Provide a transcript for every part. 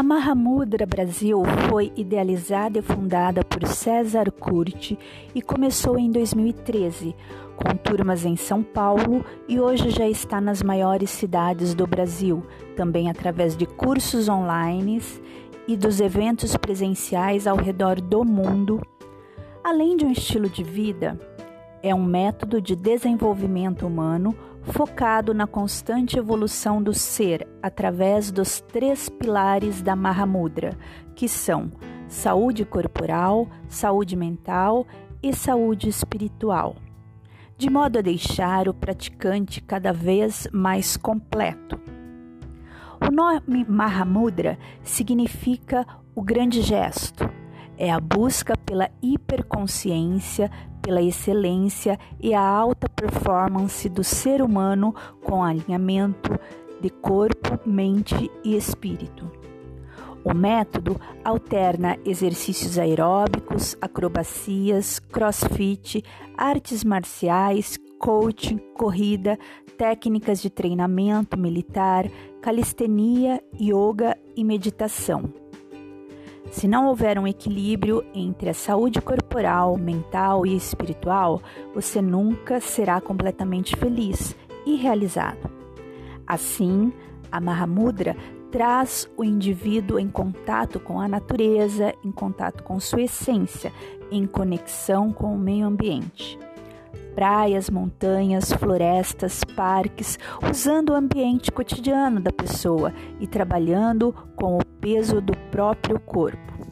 A Mahamudra Brasil foi idealizada e fundada por César Curti e começou em 2013, com turmas em São Paulo e hoje já está nas maiores cidades do Brasil, também através de cursos online e dos eventos presenciais ao redor do mundo. Além de um estilo de vida, é um método de desenvolvimento humano focado na constante evolução do ser através dos três pilares da Mahamudra, que são saúde corporal, saúde mental e saúde espiritual, de modo a deixar o praticante cada vez mais completo. O nome Mahamudra significa o grande gesto. É a busca pela hiperconsciência, pela excelência e a alta performance do ser humano com alinhamento de corpo, mente e espírito. O método alterna exercícios aeróbicos, acrobacias, crossfit, artes marciais, coaching, corrida, técnicas de treinamento militar, calistenia, yoga e meditação. Se não houver um equilíbrio entre a saúde corporal, mental e espiritual, você nunca será completamente feliz e realizado. Assim, a Mahamudra traz o indivíduo em contato com a natureza, em contato com sua essência, em conexão com o meio ambiente praias, montanhas, florestas, parques, usando o ambiente cotidiano da pessoa e trabalhando com o peso do próprio corpo.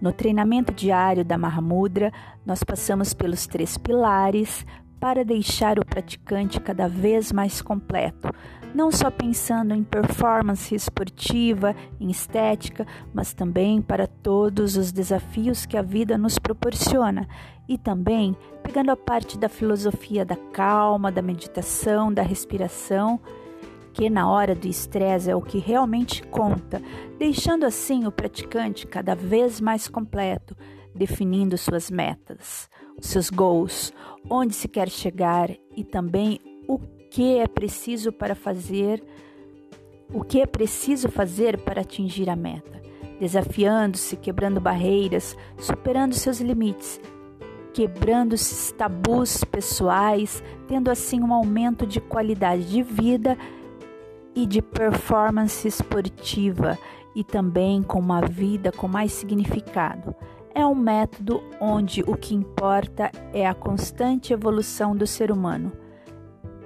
No treinamento diário da Mahamudra, nós passamos pelos três pilares para deixar o praticante cada vez mais completo, não só pensando em performance esportiva, em estética, mas também para todos os desafios que a vida nos proporciona e também pegando a parte da filosofia da calma, da meditação, da respiração, que na hora do estresse é o que realmente conta, deixando assim o praticante cada vez mais completo, definindo suas metas, seus goals, onde se quer chegar e também o que é preciso para fazer, o que é preciso fazer para atingir a meta, desafiando-se, quebrando barreiras, superando seus limites, quebrando esses tabus pessoais, tendo assim um aumento de qualidade de vida e de performance esportiva e também com uma vida com mais significado. É um método onde o que importa é a constante evolução do ser humano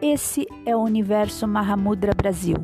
esse é o Universo Mahamudra Brasil.